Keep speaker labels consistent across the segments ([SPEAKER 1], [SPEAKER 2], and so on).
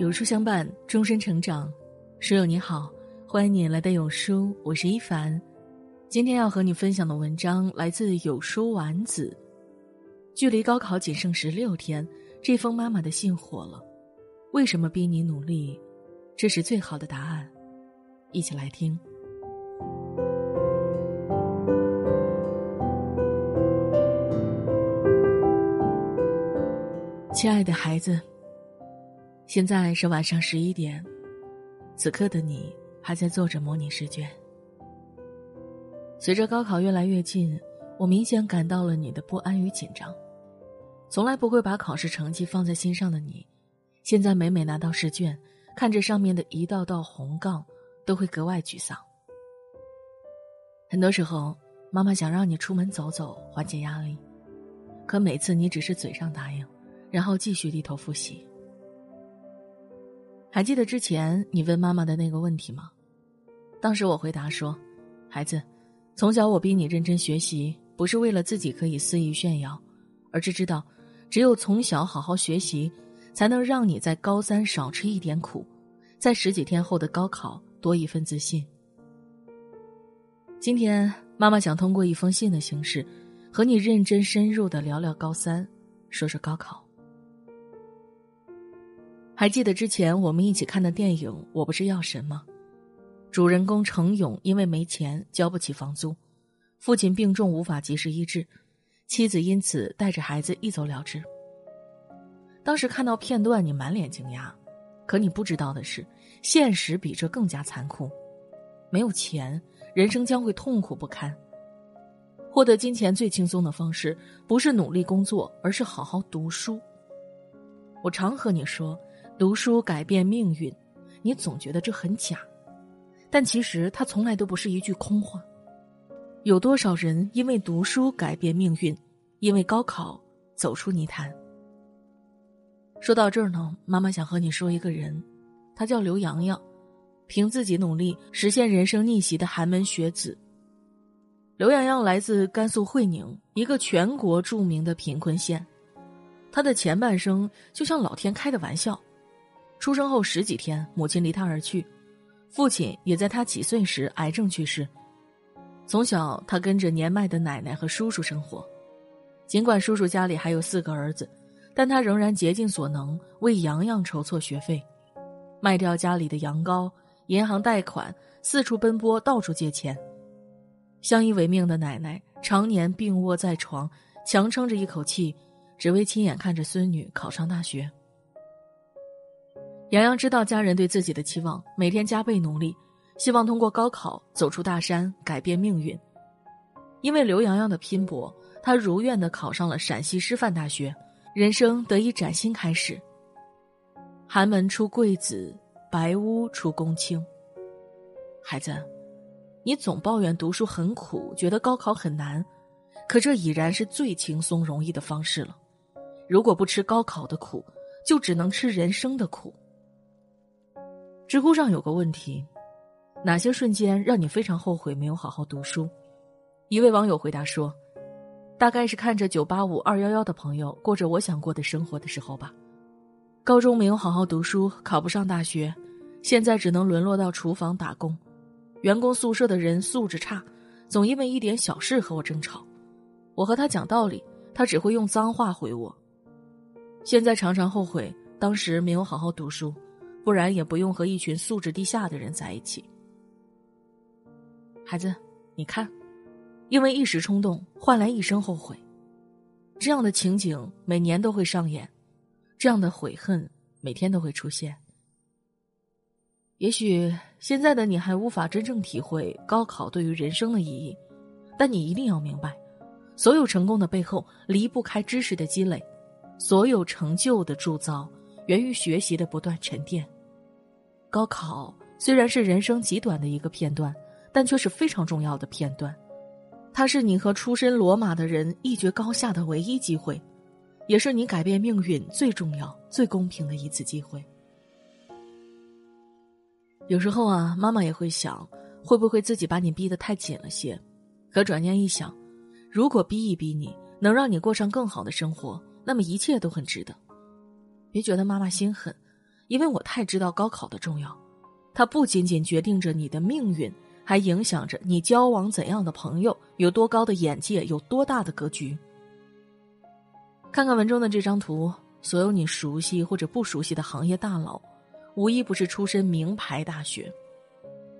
[SPEAKER 1] 有书相伴，终身成长。书友你好，欢迎你来到有书，我是一凡。今天要和你分享的文章来自有书丸子。距离高考仅剩十六天，这封妈妈的信火了。为什么逼你努力？这是最好的答案。一起来听。亲爱的孩子，现在是晚上十一点，此刻的你还在做着模拟试卷。随着高考越来越近，我明显感到了你的不安与紧张。从来不会把考试成绩放在心上的你，现在每每拿到试卷，看着上面的一道道红杠，都会格外沮丧。很多时候，妈妈想让你出门走走，缓解压力，可每次你只是嘴上答应。然后继续低头复习。还记得之前你问妈妈的那个问题吗？当时我回答说：“孩子，从小我逼你认真学习，不是为了自己可以肆意炫耀，而是知道，只有从小好好学习，才能让你在高三少吃一点苦，在十几天后的高考多一份自信。”今天妈妈想通过一封信的形式，和你认真深入的聊聊高三，说说高考。还记得之前我们一起看的电影《我不是药神》吗？主人公程勇因为没钱交不起房租，父亲病重无法及时医治，妻子因此带着孩子一走了之。当时看到片段，你满脸惊讶，可你不知道的是，现实比这更加残酷。没有钱，人生将会痛苦不堪。获得金钱最轻松的方式，不是努力工作，而是好好读书。我常和你说。读书改变命运，你总觉得这很假，但其实它从来都不是一句空话。有多少人因为读书改变命运，因为高考走出泥潭？说到这儿呢，妈妈想和你说一个人，他叫刘洋洋，凭自己努力实现人生逆袭的寒门学子。刘洋洋来自甘肃会宁，一个全国著名的贫困县，他的前半生就像老天开的玩笑。出生后十几天，母亲离他而去，父亲也在他几岁时癌症去世。从小，他跟着年迈的奶奶和叔叔生活。尽管叔叔家里还有四个儿子，但他仍然竭尽所能为洋洋筹措学费，卖掉家里的羊羔，银行贷款，四处奔波，到处借钱。相依为命的奶奶常年病卧在床，强撑着一口气，只为亲眼看着孙女考上大学。杨洋知道家人对自己的期望，每天加倍努力，希望通过高考走出大山，改变命运。因为刘洋洋的拼搏，他如愿的考上了陕西师范大学，人生得以崭新开始。寒门出贵子，白屋出公卿。孩子，你总抱怨读书很苦，觉得高考很难，可这已然是最轻松容易的方式了。如果不吃高考的苦，就只能吃人生的苦。知乎上有个问题：哪些瞬间让你非常后悔没有好好读书？一位网友回答说：“大概是看着九八五、二幺幺的朋友过着我想过的生活的时候吧。高中没有好好读书，考不上大学，现在只能沦落到厨房打工。员工宿舍的人素质差，总因为一点小事和我争吵。我和他讲道理，他只会用脏话回我。现在常常后悔当时没有好好读书。”不然也不用和一群素质低下的人在一起。孩子，你看，因为一时冲动换来一生后悔，这样的情景每年都会上演，这样的悔恨每天都会出现。也许现在的你还无法真正体会高考对于人生的意义，但你一定要明白，所有成功的背后离不开知识的积累，所有成就的铸造。源于学习的不断沉淀。高考虽然是人生极短的一个片段，但却是非常重要的片段。它是你和出身罗马的人一决高下的唯一机会，也是你改变命运最重要、最公平的一次机会。有时候啊，妈妈也会想，会不会自己把你逼得太紧了些？可转念一想，如果逼一逼你，能让你过上更好的生活，那么一切都很值得。别觉得妈妈心狠，因为我太知道高考的重要，它不仅仅决定着你的命运，还影响着你交往怎样的朋友，有多高的眼界，有多大的格局。看看文中的这张图，所有你熟悉或者不熟悉的行业大佬，无一不是出身名牌大学，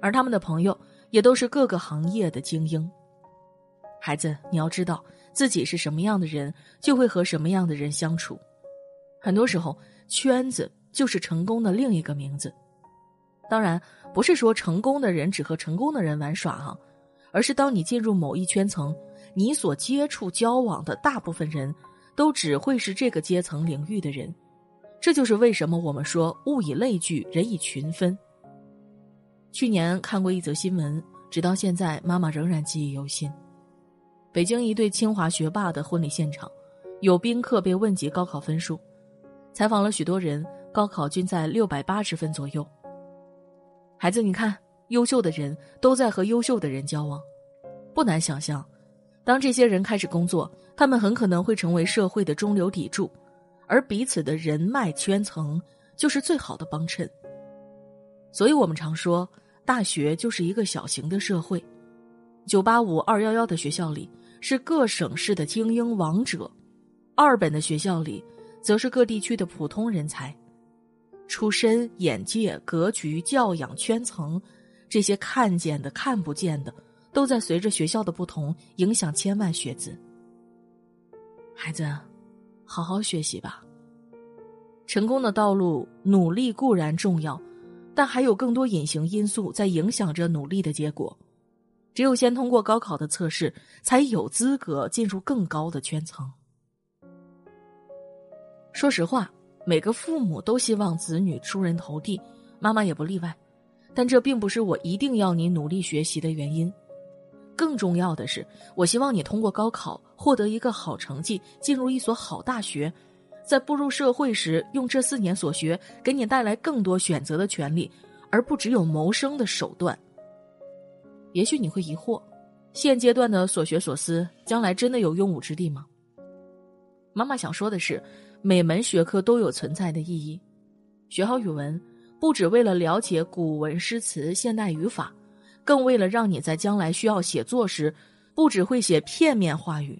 [SPEAKER 1] 而他们的朋友也都是各个行业的精英。孩子，你要知道自己是什么样的人，就会和什么样的人相处。很多时候，圈子。就是成功的另一个名字，当然不是说成功的人只和成功的人玩耍哈，而是当你进入某一圈层，你所接触交往的大部分人都只会是这个阶层领域的人，这就是为什么我们说物以类聚，人以群分。去年看过一则新闻，直到现在妈妈仍然记忆犹新。北京一对清华学霸的婚礼现场，有宾客被问及高考分数，采访了许多人。高考均在六百八十分左右。孩子，你看，优秀的人都在和优秀的人交往，不难想象，当这些人开始工作，他们很可能会成为社会的中流砥柱，而彼此的人脉圈层就是最好的帮衬。所以我们常说，大学就是一个小型的社会，九八五、二幺幺的学校里是各省市的精英王者，二本的学校里则是各地区的普通人才。出身、眼界、格局、教养、圈层，这些看见的、看不见的，都在随着学校的不同影响千万学子。孩子，好好学习吧。成功的道路，努力固然重要，但还有更多隐形因素在影响着努力的结果。只有先通过高考的测试，才有资格进入更高的圈层。说实话。每个父母都希望子女出人头地，妈妈也不例外。但这并不是我一定要你努力学习的原因。更重要的是，我希望你通过高考获得一个好成绩，进入一所好大学，在步入社会时，用这四年所学给你带来更多选择的权利，而不只有谋生的手段。也许你会疑惑，现阶段的所学所思，将来真的有用武之地吗？妈妈想说的是。每门学科都有存在的意义，学好语文，不只为了了解古文诗词、现代语法，更为了让你在将来需要写作时，不只会写片面话语；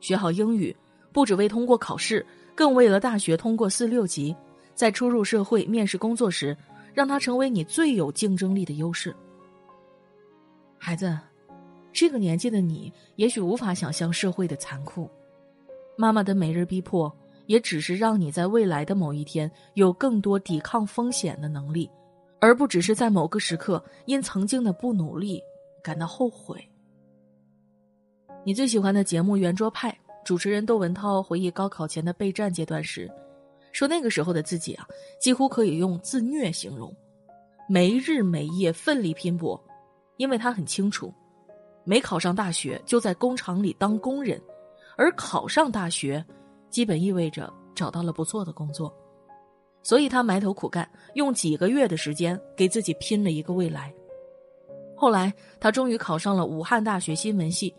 [SPEAKER 1] 学好英语，不只为通过考试，更为了大学通过四六级，在初入社会面试工作时，让它成为你最有竞争力的优势。孩子，这个年纪的你，也许无法想象社会的残酷，妈妈的每日逼迫。也只是让你在未来的某一天有更多抵抗风险的能力，而不只是在某个时刻因曾经的不努力感到后悔。你最喜欢的节目《圆桌派》主持人窦文涛回忆高考前的备战阶段时，说那个时候的自己啊，几乎可以用自虐形容，没日没夜奋力拼搏，因为他很清楚，没考上大学就在工厂里当工人，而考上大学。基本意味着找到了不错的工作，所以他埋头苦干，用几个月的时间给自己拼了一个未来。后来，他终于考上了武汉大学新闻系，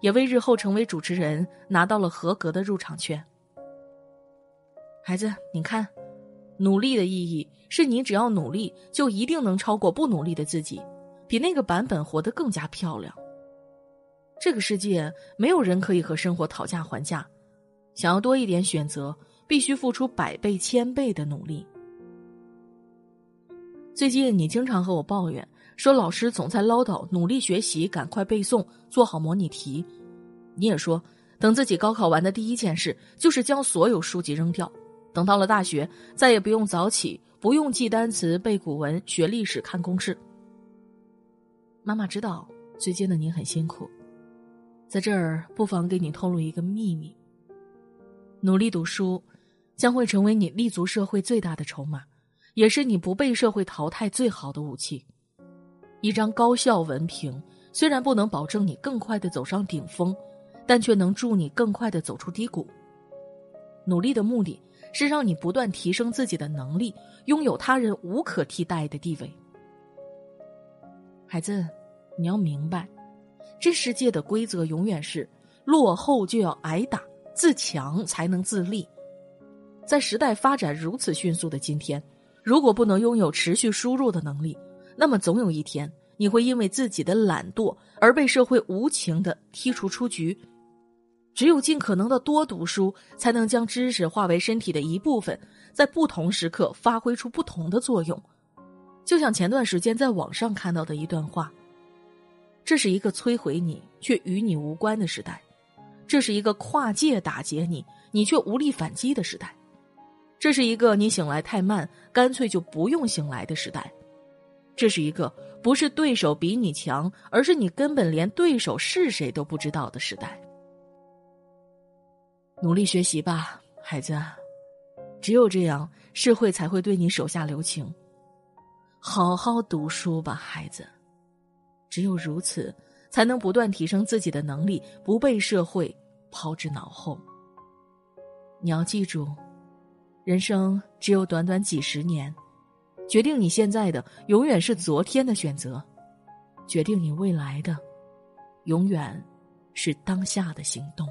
[SPEAKER 1] 也为日后成为主持人拿到了合格的入场券。孩子，你看，努力的意义是你只要努力，就一定能超过不努力的自己，比那个版本活得更加漂亮。这个世界没有人可以和生活讨价还价。想要多一点选择，必须付出百倍、千倍的努力。最近你经常和我抱怨，说老师总在唠叨努力学习、赶快背诵、做好模拟题。你也说，等自己高考完的第一件事就是将所有书籍扔掉，等到了大学，再也不用早起，不用记单词、背古文、学历史、看公式。妈妈知道最近的你很辛苦，在这儿不妨给你透露一个秘密。努力读书，将会成为你立足社会最大的筹码，也是你不被社会淘汰最好的武器。一张高校文凭虽然不能保证你更快的走上顶峰，但却能助你更快的走出低谷。努力的目的是让你不断提升自己的能力，拥有他人无可替代的地位。孩子，你要明白，这世界的规则永远是落后就要挨打。自强才能自立，在时代发展如此迅速的今天，如果不能拥有持续输入的能力，那么总有一天你会因为自己的懒惰而被社会无情的剔除出局。只有尽可能的多读书，才能将知识化为身体的一部分，在不同时刻发挥出不同的作用。就像前段时间在网上看到的一段话：“这是一个摧毁你却与你无关的时代，这是一个跨界打劫你，你却无力反击的时代，这是一个你醒来太慢，干脆就不用醒来的时代，这是一个不是对手比你强，而是你根本连对手是谁都不知道的时代。”努力学习吧，孩子，只有这样，社会才会对你手下留情。好好读书吧，孩子，只有如此，才能不断提升自己的能力，不被社会抛之脑后。你要记住，人生只有短短几十年，决定你现在的永远是昨天的选择，决定你未来的，永远是当下的行动。